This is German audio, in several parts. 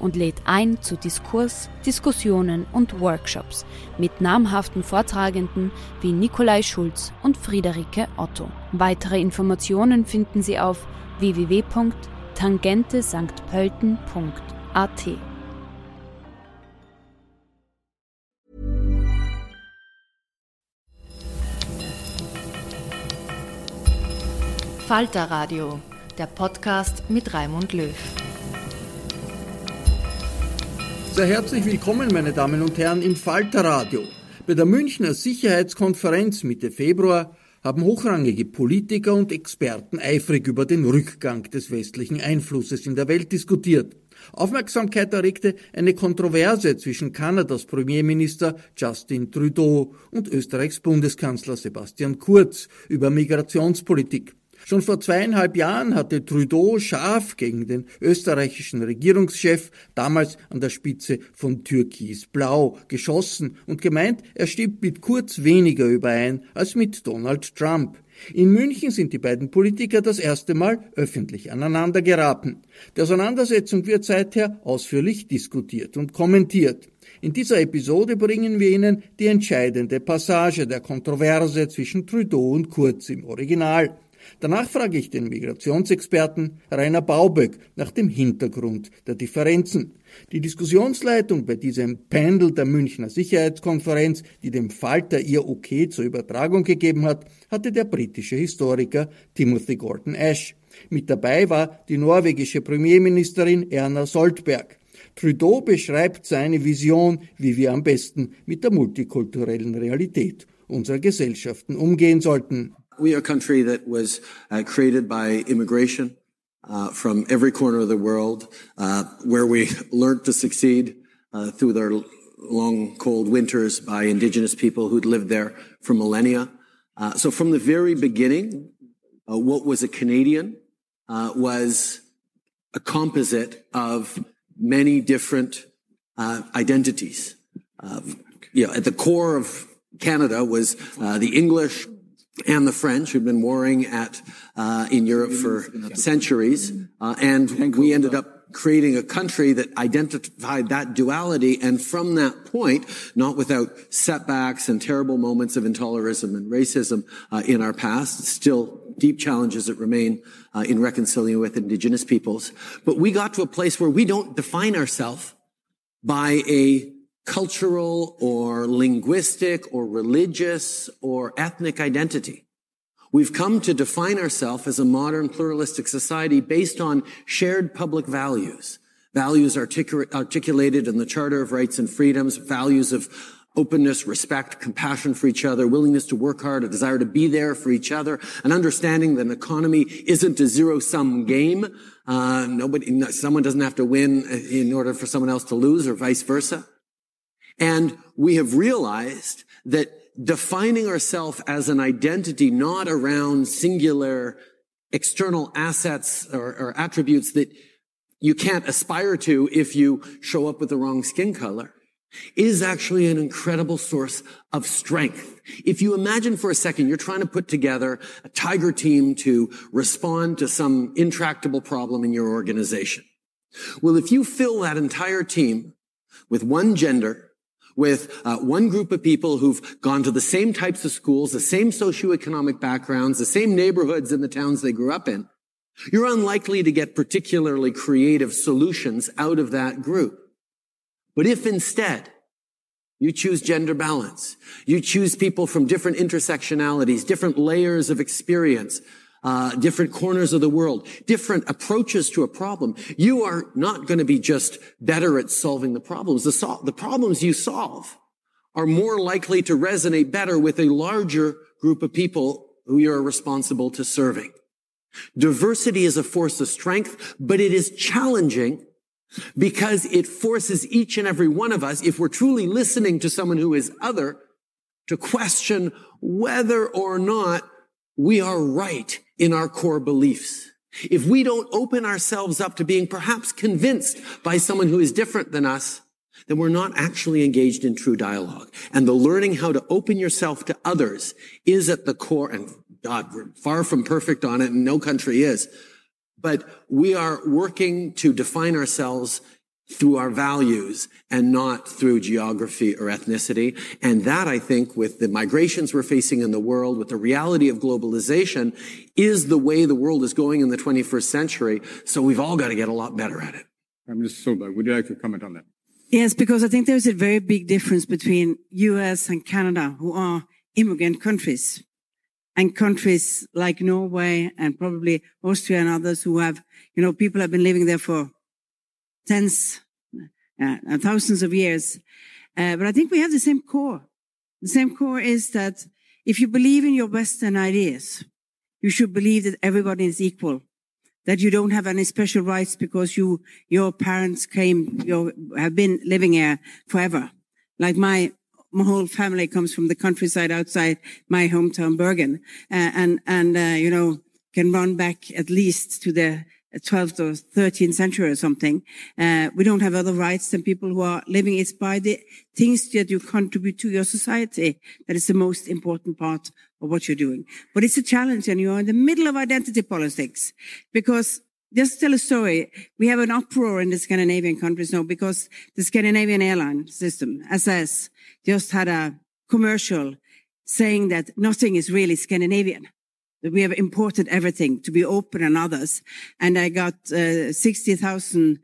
und lädt ein zu Diskurs, Diskussionen und Workshops mit namhaften Vortragenden wie Nikolai Schulz und Friederike Otto. Weitere Informationen finden Sie auf www.tangentesanktpölten.at. Falter Radio, der Podcast mit Raimund Löw. Sehr herzlich willkommen, meine Damen und Herren, im Falter Radio. Bei der Münchner Sicherheitskonferenz Mitte Februar haben hochrangige Politiker und Experten eifrig über den Rückgang des westlichen Einflusses in der Welt diskutiert. Aufmerksamkeit erregte eine Kontroverse zwischen Kanadas Premierminister Justin Trudeau und Österreichs Bundeskanzler Sebastian Kurz über Migrationspolitik. Schon vor zweieinhalb Jahren hatte Trudeau scharf gegen den österreichischen Regierungschef, damals an der Spitze von Türkis-Blau, geschossen und gemeint, er stimmt mit Kurz weniger überein als mit Donald Trump. In München sind die beiden Politiker das erste Mal öffentlich aneinander geraten. Die Auseinandersetzung wird seither ausführlich diskutiert und kommentiert. In dieser Episode bringen wir Ihnen die entscheidende Passage der Kontroverse zwischen Trudeau und Kurz im Original. Danach frage ich den Migrationsexperten Rainer Bauböck nach dem Hintergrund der Differenzen. Die Diskussionsleitung bei diesem Pendel der Münchner Sicherheitskonferenz, die dem Falter ihr Okay zur Übertragung gegeben hat, hatte der britische Historiker Timothy Gordon Ash. Mit dabei war die norwegische Premierministerin Erna Soltberg. Trudeau beschreibt seine Vision, wie wir am besten mit der multikulturellen Realität unserer Gesellschaften umgehen sollten. We are a country that was uh, created by immigration uh, from every corner of the world, uh, where we learned to succeed uh, through their long, cold winters by indigenous people who'd lived there for millennia. Uh, so from the very beginning, uh, what was a Canadian was a composite of many different identities. you know, at the core of Canada was the English, and the French, who'd been warring at uh, in Europe for centuries, uh, and we ended up creating a country that identified that duality, and from that point, not without setbacks and terrible moments of intolerism and racism uh, in our past, still deep challenges that remain uh, in reconciling with Indigenous peoples, but we got to a place where we don't define ourselves by a cultural or linguistic or religious or ethnic identity. We've come to define ourselves as a modern pluralistic society based on shared public values. Values articulated in the Charter of Rights and Freedoms, values of openness, respect, compassion for each other, willingness to work hard, a desire to be there for each other, an understanding that an economy isn't a zero-sum game. Uh, nobody, someone doesn't have to win in order for someone else to lose or vice versa. And we have realized that defining ourselves as an identity not around singular external assets or, or attributes that you can't aspire to if you show up with the wrong skin color is actually an incredible source of strength. If you imagine for a second you're trying to put together a tiger team to respond to some intractable problem in your organization. Well, if you fill that entire team with one gender, with uh, one group of people who've gone to the same types of schools, the same socioeconomic backgrounds, the same neighborhoods in the towns they grew up in, you're unlikely to get particularly creative solutions out of that group. But if instead you choose gender balance, you choose people from different intersectionalities, different layers of experience, uh, different corners of the world, different approaches to a problem, you are not going to be just better at solving the problems. The, sol- the problems you solve are more likely to resonate better with a larger group of people who you're responsible to serving. Diversity is a force of strength, but it is challenging because it forces each and every one of us, if we're truly listening to someone who is other, to question whether or not we are right in our core beliefs. If we don't open ourselves up to being perhaps convinced by someone who is different than us, then we're not actually engaged in true dialogue. And the learning how to open yourself to others is at the core, and God, we're far from perfect on it, and no country is. But we are working to define ourselves through our values and not through geography or ethnicity. And that, I think, with the migrations we're facing in the world, with the reality of globalization, is the way the world is going in the 21st century. So we've all got to get a lot better at it. I'm Mr. Solberg, would you like to comment on that? Yes, because I think there's a very big difference between US and Canada, who are immigrant countries and countries like Norway and probably Austria and others who have, you know, people have been living there for tens uh, thousands of years. Uh, but I think we have the same core. The same core is that if you believe in your Western ideas, you should believe that everybody is equal, that you don't have any special rights because you, your parents came, you have been living here forever. Like my my whole family comes from the countryside outside my hometown, Bergen, uh, and and uh, you know can run back at least to the 12th or 13th century or something. Uh, we don't have other rights than people who are living. It's by the things that you contribute to your society that is the most important part of what you're doing. But it's a challenge, and you're in the middle of identity politics because just tell a story. We have an uproar in the Scandinavian countries now because the Scandinavian airline system, SAS, just had a commercial saying that nothing is really Scandinavian. That we have imported everything to be open and others. And I got uh, 60,000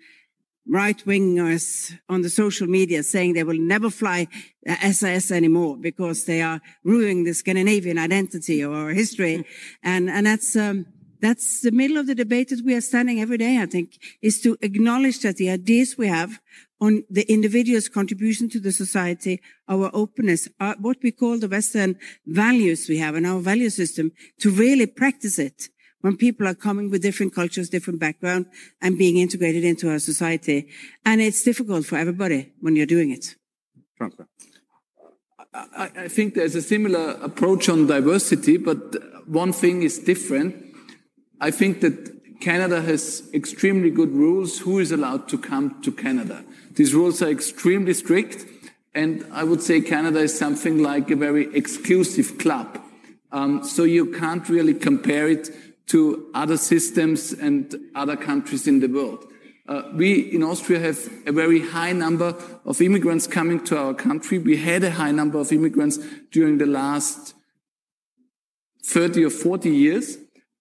right wingers on the social media saying they will never fly SAS anymore because they are ruining the Scandinavian identity or history. And, and that's, um, that's the middle of the debate that we are standing every day, I think, is to acknowledge that the ideas we have on the individual's contribution to the society, our openness, our, what we call the Western values we have in our value system, to really practice it when people are coming with different cultures, different background, and being integrated into our society. And it's difficult for everybody when you're doing it. I, I think there's a similar approach on diversity, but one thing is different I think that Canada has extremely good rules who is allowed to come to Canada. These rules are extremely strict, and I would say Canada is something like a very exclusive club. Um, so you can't really compare it to other systems and other countries in the world. Uh, we in Austria have a very high number of immigrants coming to our country. We had a high number of immigrants during the last 30 or 40 years.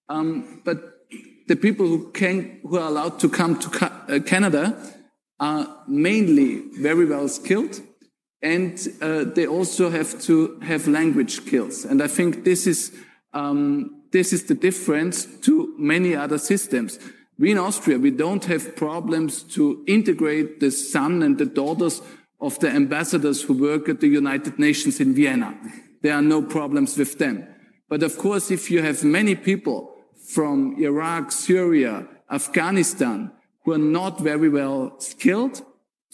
Um, but the people who can, who are allowed to come to ca uh, Canada are mainly very well skilled and uh, they also have to have language skills. And I think this is, um, this is the difference to many other systems. We in Austria, we don't have problems to integrate the son and the daughters of the ambassadors who work at the United Nations in Vienna. There are no problems with them. But of course, if you have many people from Iraq, Syria, Afghanistan, who are not very well skilled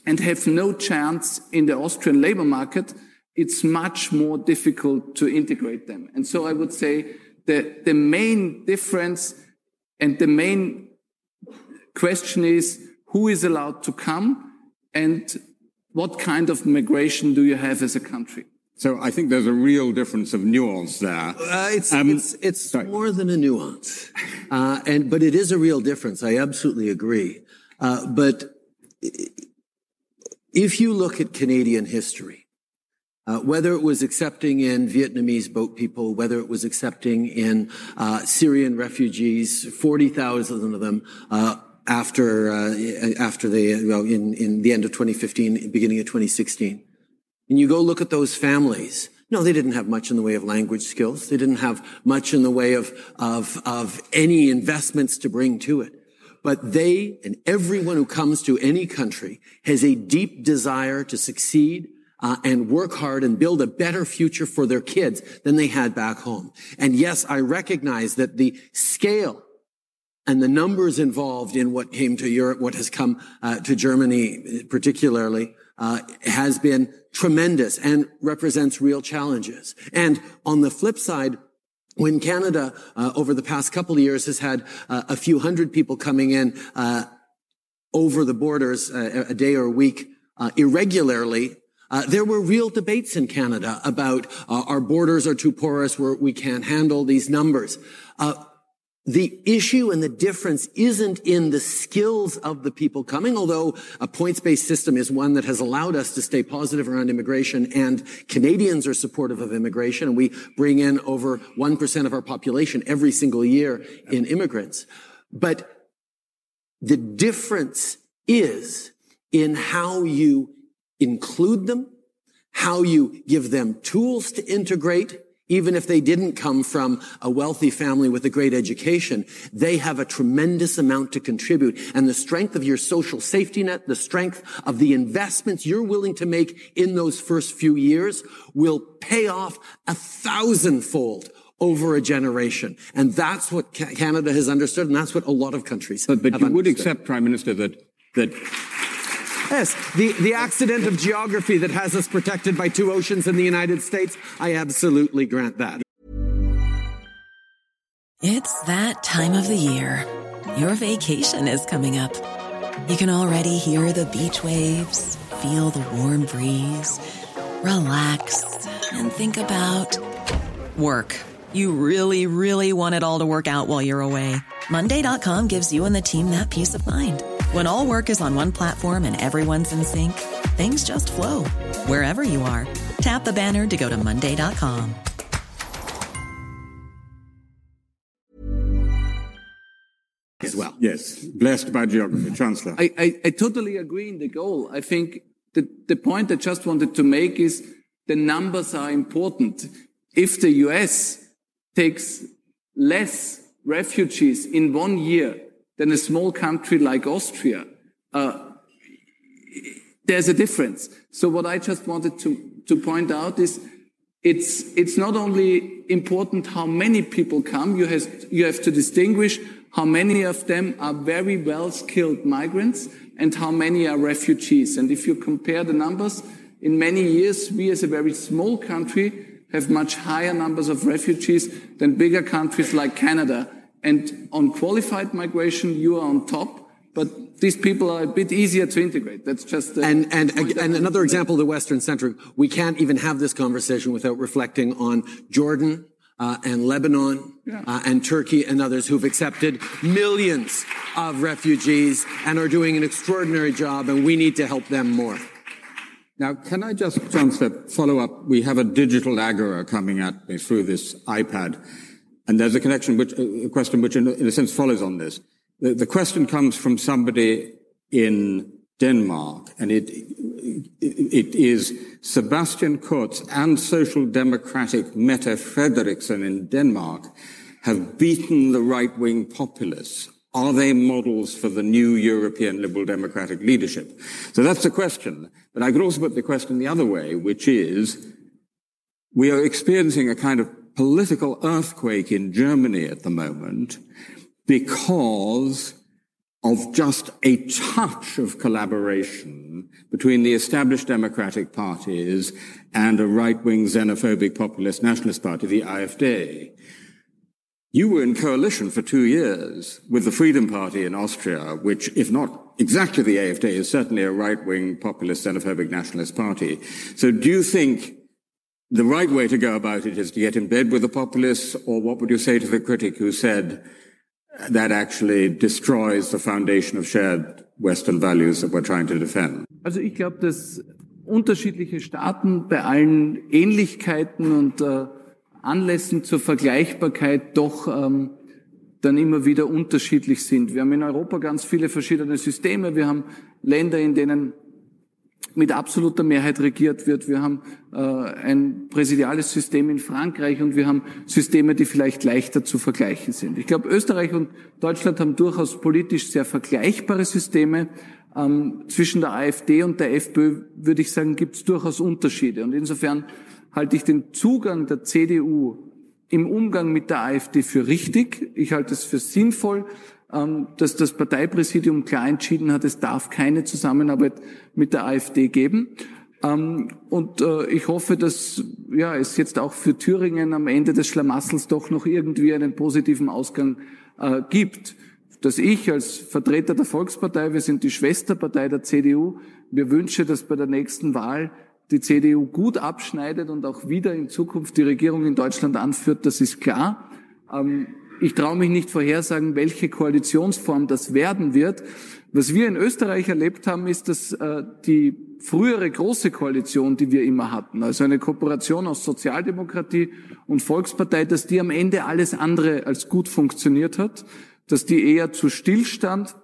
and have no chance in the Austrian labor market, it's much more difficult to integrate them. And so I would say that the main difference And the main question is who is allowed to come and what kind of migration do you have as a country? So I think there's a real difference of nuance there. Uh, it's um, it's, it's more than a nuance, uh, and but it is a real difference. I absolutely agree. Uh, but if you look at Canadian history, uh, whether it was accepting in Vietnamese boat people, whether it was accepting in uh, Syrian refugees, forty thousand of them uh, after after the well, in in the end of 2015, beginning of 2016 and you go look at those families, no, they didn't have much in the way of language skills. They didn't have much in the way of, of, of any investments to bring to it. But they and everyone who comes to any country has a deep desire to succeed uh, and work hard and build a better future for their kids than they had back home. And yes, I recognize that the scale and the numbers involved in what came to Europe, what has come uh, to Germany particularly, uh, has been tremendous and represents real challenges. And on the flip side, when Canada uh, over the past couple of years has had uh, a few hundred people coming in uh, over the borders uh, a day or a week uh, irregularly, there were real debates in Canada about our borders are too porous, where we can't handle these numbers. The issue and the difference isn't in the skills of the people coming, although a points-based system is one that has allowed us to stay positive around immigration and Canadians are supportive of immigration and we bring in over 1% of our population every single year in immigrants. But the difference is in how you include them, how you give them tools to integrate, even if they didn't come from a wealthy family with a great education, they have a tremendous amount to contribute. And the strength of your social safety net, the strength of the investments you're willing to make in those first few years will pay off a thousandfold over a generation. And that's what Canada has understood, and that's what a lot of countries But, but you understood. would accept, Prime Minister, that, that Yes, the, the accident of geography that has us protected by two oceans in the United States, I absolutely grant that. It's that time of the year. Your vacation is coming up. You can already hear the beach waves, feel the warm breeze, relax, and think about work. You really, really want it all to work out while you're away. Monday.com gives you and the team that peace of mind. When all work is on one platform and everyone's in sync, things just flow wherever you are. Tap the banner to go to Monday.com. As well. Yes, blessed by geography. Chancellor. I, I, I totally agree in the goal. I think the, the point I just wanted to make is the numbers are important. If the US takes less refugees in one year than a small country like Austria, uh, there's a difference. So what I just wanted to, to point out is it's, it's not only important how many people come, you have, you have to distinguish how many of them are very well skilled migrants and how many are refugees. And if you compare the numbers, in many years, we as a very small country have much higher numbers of refugees than bigger countries like Canada. And on qualified migration, you are on top. But these people are a bit easier to integrate. That's just and and and another example of the Western centric. We can't even have this conversation without reflecting on Jordan uh, and Lebanon yeah. uh, and Turkey and others who've accepted millions of refugees and are doing an extraordinary job. And we need to help them more. Now, can I just, Chancellor, follow up? We have a digital agora coming at me through this iPad. And there's a connection, which, a question which in, in a sense follows on this. The, the, question comes from somebody in Denmark, and it, it, it is Sebastian Kurz and Social Democratic Mette Frederiksen in Denmark have beaten the right-wing populists. Are they models for the new European liberal democratic leadership? So that's the question. But I could also put the question the other way, which is, we are experiencing a kind of political earthquake in Germany at the moment because of just a touch of collaboration between the established democratic parties and a right-wing xenophobic populist nationalist party, the AfD. You were in coalition for two years with the Freedom Party in Austria, which, if not exactly the AfD, is certainly a right-wing populist xenophobic nationalist party. So do you think the right way to go about it is to get in bed with the populists, or what would you say to the critic who said that actually destroys the foundation of shared Western values that we're trying to defend? Also ich glaube, dass unterschiedliche Staaten bei allen Ähnlichkeiten und äh, Anlässen zur Vergleichbarkeit doch ähm, dann immer wieder unterschiedlich sind. Wir haben in Europa ganz viele verschiedene Systeme. Wir haben Länder, in denen mit absoluter Mehrheit regiert wird. Wir haben äh, ein präsidiales System in Frankreich und wir haben Systeme, die vielleicht leichter zu vergleichen sind. Ich glaube, Österreich und Deutschland haben durchaus politisch sehr vergleichbare Systeme. Ähm, zwischen der AfD und der FPÖ würde ich sagen, gibt es durchaus Unterschiede. Und insofern halte ich den Zugang der CDU im Umgang mit der AfD für richtig. Ich halte es für sinnvoll, dass das Parteipräsidium klar entschieden hat, es darf keine Zusammenarbeit mit der AfD geben. Ähm, und äh, ich hoffe, dass ja, es jetzt auch für Thüringen am Ende des Schlamassels doch noch irgendwie einen positiven Ausgang äh, gibt. Dass ich als Vertreter der Volkspartei, wir sind die Schwesterpartei der CDU, mir wünsche, dass bei der nächsten Wahl die CDU gut abschneidet und auch wieder in Zukunft die Regierung in Deutschland anführt, das ist klar. Ähm, ich traue mich nicht vorhersagen, welche Koalitionsform das werden wird. Was wir in Österreich erlebt haben, ist, dass äh, die frühere große Koalition, die wir immer hatten, also eine Kooperation aus Sozialdemokratie und Volkspartei, dass die am Ende alles andere als gut funktioniert hat, dass die eher zu Stillstand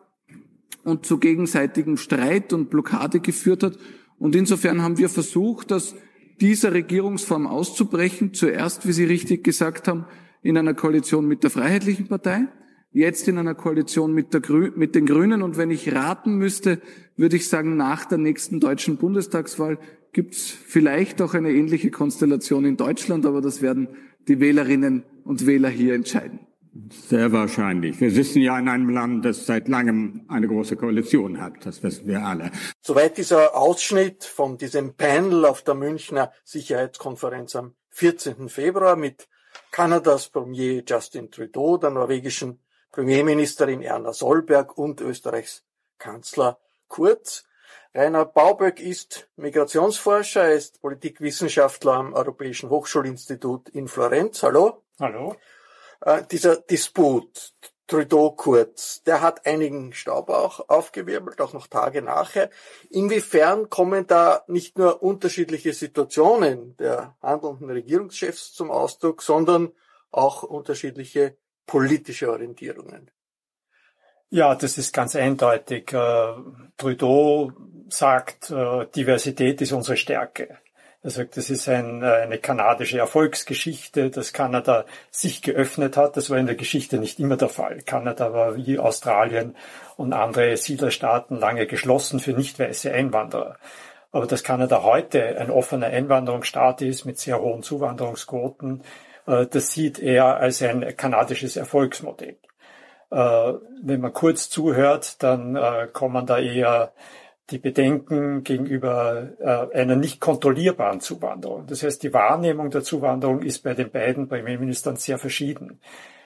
und zu gegenseitigem Streit und Blockade geführt hat und insofern haben wir versucht, aus dieser Regierungsform auszubrechen. Zuerst, wie Sie richtig gesagt haben, in einer Koalition mit der Freiheitlichen Partei, jetzt in einer Koalition mit, Grü mit den Grünen. Und wenn ich raten müsste, würde ich sagen, nach der nächsten deutschen Bundestagswahl gibt es vielleicht auch eine ähnliche Konstellation in Deutschland, aber das werden die Wählerinnen und Wähler hier entscheiden. Sehr wahrscheinlich. Wir sitzen ja in einem Land, das seit langem eine große Koalition hat. Das wissen wir alle. Soweit dieser Ausschnitt von diesem Panel auf der Münchner Sicherheitskonferenz am 14. Februar mit Kanadas Premier Justin Trudeau, der norwegischen Premierministerin Erna Solberg und Österreichs Kanzler Kurz. Rainer Bauböck ist Migrationsforscher, er ist Politikwissenschaftler am Europäischen Hochschulinstitut in Florenz. Hallo. Hallo. Äh, dieser Disput Trudeau-Kurz, der hat einigen Staub auch aufgewirbelt, auch noch Tage nachher. Inwiefern kommen da nicht nur unterschiedliche Situationen der handelnden Regierungschefs zum Ausdruck, sondern auch unterschiedliche politische Orientierungen? Ja, das ist ganz eindeutig. Äh, Trudeau sagt, äh, Diversität ist unsere Stärke. Er sagt, das ist ein, äh, eine kanadische Erfolgsgeschichte, dass Kanada sich geöffnet hat. Das war in der Geschichte nicht immer der Fall. Kanada war wie Australien und andere Siedlerstaaten lange geschlossen für nicht weiße Einwanderer. Aber dass Kanada heute ein offener Einwanderungsstaat ist mit sehr hohen Zuwanderungsquoten, äh, das sieht er als ein kanadisches Erfolgsmodell. Äh, wenn man kurz zuhört, dann kommen da eher die Bedenken gegenüber äh, einer nicht kontrollierbaren Zuwanderung. Das heißt, die Wahrnehmung der Zuwanderung ist bei den beiden Premierministern sehr verschieden.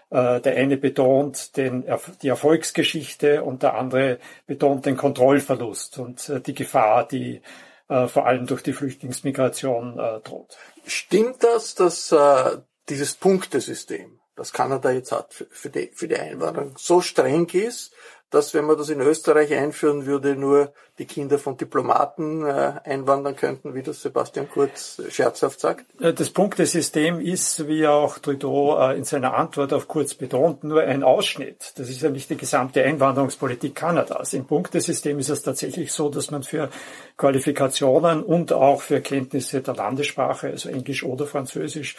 Äh, der eine betont den, die Erfolgsgeschichte und der andere betont den Kontrollverlust und äh, die Gefahr, die äh, vor allem durch die Flüchtlingsmigration äh, droht. Stimmt das, dass äh, dieses Punktesystem, das Kanada jetzt hat für die, für die Einwanderung, so streng ist, dass, wenn man das in Österreich einführen würde, nur die Kinder von Diplomaten äh, einwandern könnten, wie das Sebastian Kurz scherzhaft sagt? Äh, das Punktesystem ist, wie auch Trudeau äh, in seiner Antwort auf Kurz betont, nur ein Ausschnitt. Das ist ja nicht die gesamte Einwanderungspolitik Kanadas. Im Punktesystem ist es tatsächlich so, dass man für Qualifikationen und auch für Kenntnisse der Landessprache, also Englisch oder Französisch,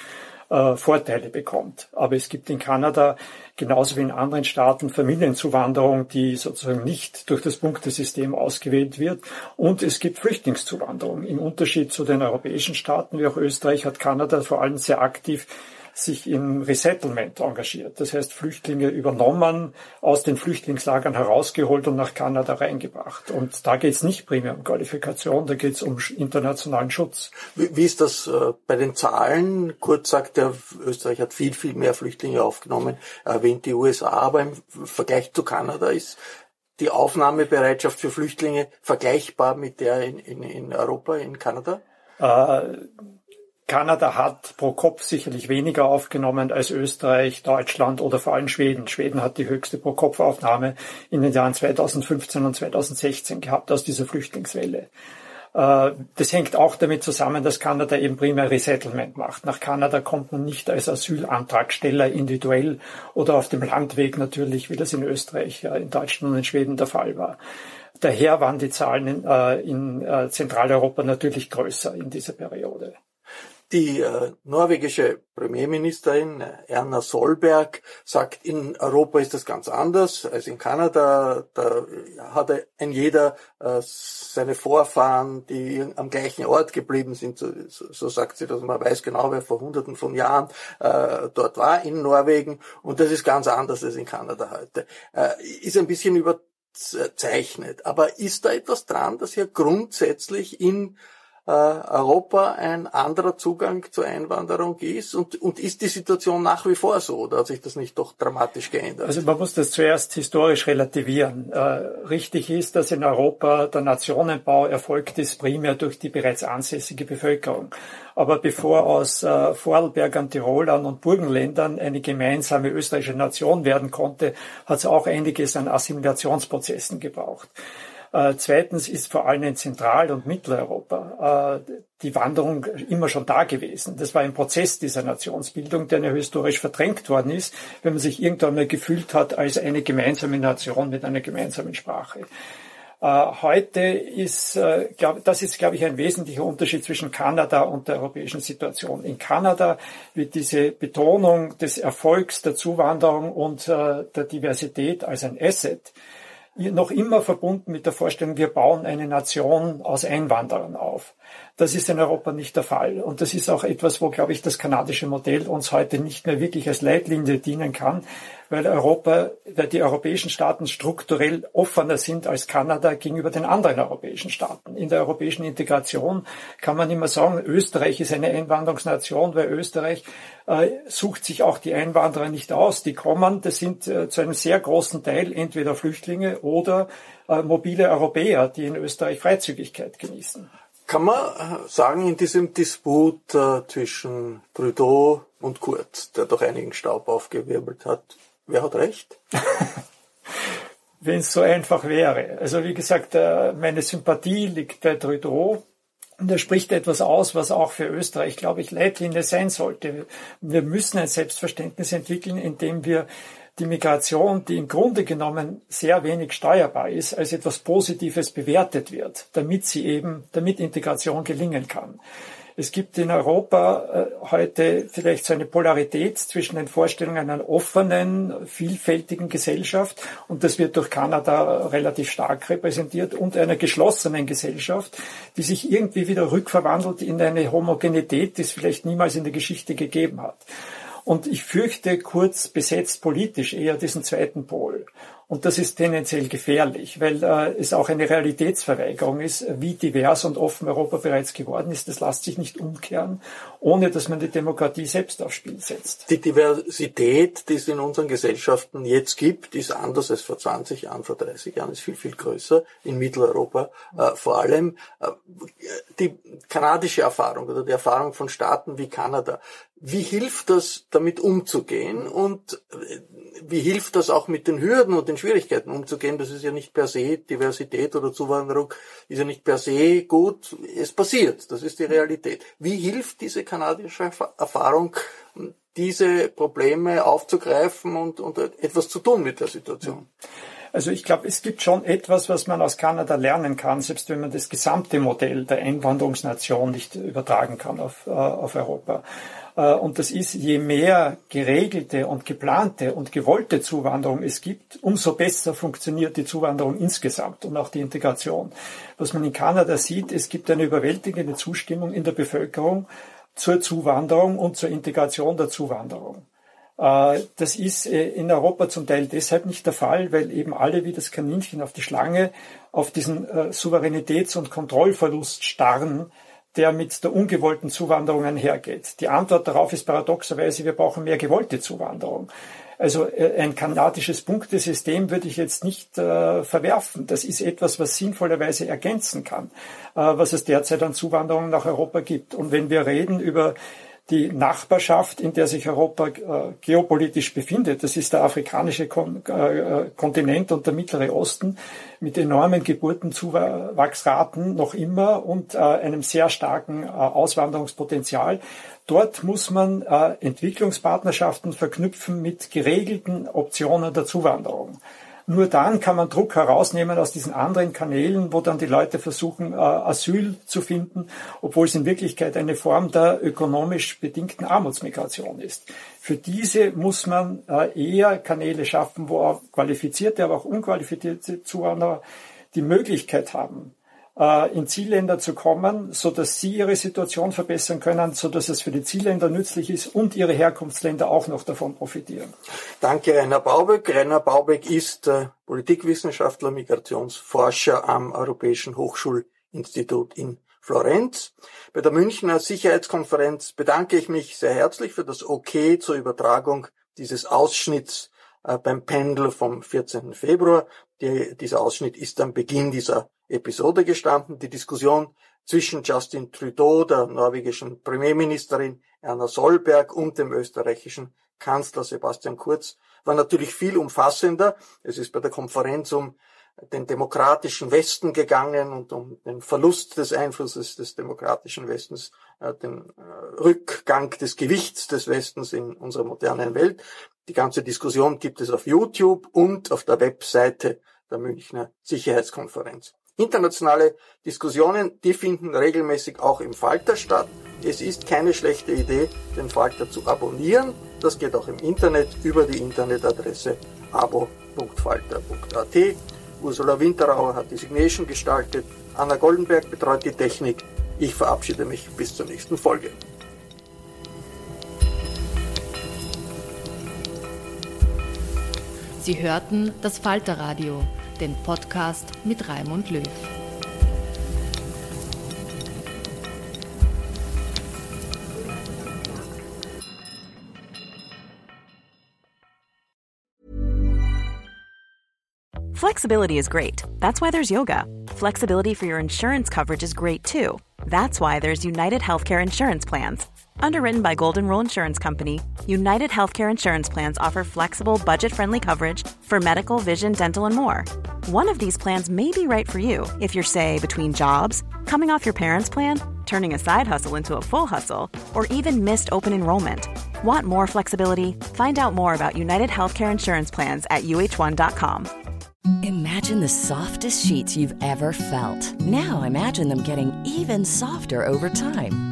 äh, Vorteile bekommt. Aber es gibt in Kanada genauso wie in anderen Staaten Familienzuwanderung, die sozusagen nicht durch das Punktesystem ausgewählt wird. Und es gibt Flüchtlingszuwanderung. Im Unterschied zu den europäischen Staaten wie auch Österreich hat Kanada vor allem sehr aktiv sich im Resettlement engagiert. Das heißt, Flüchtlinge übernommen, aus den Flüchtlingslagern herausgeholt und nach Kanada reingebracht. Und da geht es nicht primär um Qualifikation, da geht es um internationalen Schutz. Wie, wie ist das äh, bei den Zahlen? Kurz sagt er, Österreich hat viel, viel mehr Flüchtlinge aufgenommen, erwähnt die USA, aber im Vergleich zu Kanada ist die Aufnahmebereitschaft für Flüchtlinge vergleichbar mit der in, in, in Europa, in Kanada? Äh, Kanada hat pro Kopf sicherlich weniger aufgenommen als Österreich, Deutschland oder vor allem Schweden. Schweden hat die höchste Pro-Kopf-Aufnahme in den Jahren 2015 und 2016 gehabt aus dieser Flüchtlingswelle. Äh, das hängt auch damit zusammen, dass Kanada eben primär Resettlement macht. Nach Kanada kommt man nicht als Asylantragsteller individuell oder auf dem Landweg natürlich, wie das in Österreich, in Deutschland und in Schweden der Fall war. Daher waren die Zahlen in, äh, in äh, Zentraleuropa natürlich größer in dieser Periode. Die äh, norwegische Premierministerin äh, Erna Solberg sagt, in Europa ist das ganz anders als in Kanada. Da hat ein jeder äh, seine Vorfahren, die am gleichen Ort geblieben sind. So, so sagt sie dass Man weiß genau, wer vor hunderten von Jahren äh, dort war in Norwegen. Und das ist ganz anders als in Kanada heute. Äh, ist ein bisschen überzeichnet. Aber ist da etwas dran, dass hier grundsätzlich in Europa ein anderer Zugang zur Einwanderung ist? Und, und ist die Situation nach wie vor so oder hat sich das nicht doch dramatisch geändert? Also man muss das zuerst historisch relativieren. Äh, richtig ist, dass in Europa der Nationenbau erfolgt ist primär durch die bereits ansässige Bevölkerung. Aber bevor aus äh, Vorarlbergern, Tirolern und Burgenländern eine gemeinsame österreichische Nation werden konnte, hat es auch einiges an Assimilationsprozessen gebraucht. Äh, zweitens ist vor allem in Zentral- und Mitteleuropa äh, die Wanderung immer schon da gewesen. Das war ein Prozess dieser Nationsbildung, der ja historisch verdrängt worden ist, wenn man sich irgendwann mal gefühlt hat als eine gemeinsame Nation mit einer gemeinsamen Sprache. Äh, heute ist, äh, glaub, das ist, glaube ich, ein wesentlicher Unterschied zwischen Kanada und der europäischen Situation. In Kanada wird diese Betonung des Erfolgs der Zuwanderung und der Diversität als ein Asset noch immer verbunden mit der Vorstellung, wir bauen eine Nation aus Einwanderern auf. Das ist in Europa nicht der Fall. Und das ist auch etwas, wo, glaube ich, das kanadische Modell uns heute nicht mehr wirklich als Leitlinie dienen kann, weil Europa, weil die europäischen Staaten strukturell offener sind als Kanada gegenüber den anderen europäischen Staaten. In der europäischen Integration kann man immer sagen, Österreich ist eine Einwanderungsnation, weil Österreich äh, sucht sich auch die Einwanderer nicht aus. Die kommen, das sind äh, zu einem sehr großen Teil entweder Flüchtlinge oder äh, mobile Europäer, die in Österreich Freizügigkeit genießen. Kann man äh, sagen, in diesem Disput äh, zwischen Trudeau und Kurz, der doch einigen Staub aufgewirbelt hat, wer hat recht? Wenn es so einfach wäre. Also wie gesagt, äh, meine Sympathie liegt bei Trudeau. Und er spricht etwas aus, was auch für Österreich, glaube ich, Leitlinie sein sollte. Wir müssen ein Selbstverständnis entwickeln, indem wir die Migration, die im Grunde genommen sehr wenig steuerbar ist, als etwas Positives bewertet wird, damit sie eben, damit Integration gelingen kann. Es gibt in Europa äh, heute vielleicht so eine Polarität zwischen den Vorstellungen einer offenen, vielfältigen Gesellschaft, und das wird durch Kanada relativ stark repräsentiert, und einer geschlossenen Gesellschaft, die sich irgendwie wieder rückverwandelt in eine Homogenität, die es vielleicht niemals in der Geschichte gegeben hat. Und ich fürchte kurz besetzt politisch eher diesen zweiten Pol. Und das ist tendenziell gefährlich, weil äh, es auch eine Realitätsverweigerung ist, wie divers und offen Europa bereits geworden ist. Das lässt sich nicht umkehren, ohne dass man die Demokratie selbst aufs Spiel setzt. Die Diversität, die es in unseren Gesellschaften jetzt gibt, ist anders als vor 20 Jahren, vor 30 Jahren, ist viel, viel größer in Mitteleuropa. Äh, vor allem äh, die kanadische Erfahrung oder die Erfahrung von Staaten wie Kanada. Wie hilft das, damit umzugehen? Und äh, wie hilft das auch mit den Hürden und den Schwierigkeiten umzugehen? Das ist ja nicht per se Diversität oder Zuwanderung ist ja nicht per se gut. Es passiert. Das ist die Realität. Wie hilft diese kanadische Erfahrung, diese Probleme aufzugreifen und, und etwas zu tun mit der Situation? Also ich glaube, es gibt schon etwas, was man aus Kanada lernen kann, selbst wenn man das gesamte Modell der Einwanderungsnation nicht übertragen kann auf, äh, auf Europa. Äh, und das ist, je mehr geregelte und geplante und gewollte Zuwanderung es gibt, umso besser funktioniert die Zuwanderung insgesamt und auch die Integration. Was man in Kanada sieht, es gibt eine überwältigende Zustimmung in der Bevölkerung zur Zuwanderung und zur Integration der Zuwanderung. Äh, das ist äh, in Europa zum Teil deshalb nicht der Fall, weil eben alle wie das Kaninchen auf die Schlange auf diesen Souveränitäts- und Kontrollverlust starren, der mit der ungewollten Zuwanderung einhergeht. Die Antwort darauf ist paradoxerweise, wir brauchen mehr gewollte Zuwanderung. Also äh, ein kanadisches Punktesystem würde ich jetzt nicht äh, verwerfen. Das ist etwas, was sinnvollerweise ergänzen kann, äh, was es derzeit an Zuwanderung nach Europa gibt. Und wenn wir reden über die Nachbarschaft, in der sich Europa äh, geopolitisch befindet. Das ist der afrikanische Kon äh, Kontinent und der Mittlere Osten mit enormen Geburtenzuwachsraten noch immer und äh, einem sehr starken äh, Auswanderungspotenzial. Dort muss man äh, Entwicklungspartnerschaften verknüpfen mit geregelten Optionen der Zuwanderung. Nur dann kann man Druck herausnehmen aus diesen anderen Kanälen, wo dann die Leute versuchen, äh, Asyl zu finden, obwohl es in Wirklichkeit eine Form der ökonomisch bedingten Armutsmigration ist. Für diese muss man äh, eher Kanäle schaffen, wo auch qualifizierte, aber auch unqualifizierte Zuwanderer die Möglichkeit haben, in Zielländer zu kommen, so dass sie ihre Situation verbessern können, so dass es für die Zielländer nützlich ist und ihre Herkunftsländer auch noch davon profitieren. Danke, Rainer Baubeck. Rainer Baubeck ist äh, Politikwissenschaftler, Migrationsforscher am Europäischen Hochschulinstitut in Florenz. Bei der Münchner Sicherheitskonferenz bedanke ich mich sehr herzlich für das Okay zur Übertragung dieses Ausschnitts äh, beim Pendel vom 14. Februar. Die, dieser Ausschnitt ist am Beginn dieser Episode gestanden. Die Diskussion zwischen Justin Trudeau, der norwegischen Premierministerin Erna Solberg und dem österreichischen Kanzler Sebastian Kurz war natürlich viel umfassender. Es ist bei der Konferenz um den demokratischen Westen gegangen und um den Verlust des Einflusses des demokratischen Westens, äh, den äh, Rückgang des Gewichts des Westens in unserer modernen Welt. Die ganze Diskussion gibt es auf YouTube und auf der Webseite der Münchner Sicherheitskonferenz. Internationale Diskussionen, die finden regelmäßig auch im Falter statt. Es ist keine schlechte Idee, den Falter zu abonnieren. Das geht auch im Internet über die Internetadresse abo.falter.at. Ursula Winterauer hat die Signation gestaltet. Anna Goldenberg betreut die Technik. Ich verabschiede mich bis zur nächsten Folge. Sie hörten das Falterradio den Podcast mit Raimund Löw. Flexibility is great. That's why there's yoga. Flexibility for your insurance coverage is great too. That's why there's United Healthcare Insurance Plans. Underwritten by Golden Rule Insurance Company, United Healthcare Insurance Plans offer flexible, budget friendly coverage for medical, vision, dental, and more. One of these plans may be right for you if you're, say, between jobs, coming off your parents' plan, turning a side hustle into a full hustle, or even missed open enrollment. Want more flexibility? Find out more about United Healthcare Insurance Plans at uh1.com. Imagine the softest sheets you've ever felt. Now imagine them getting even softer over time.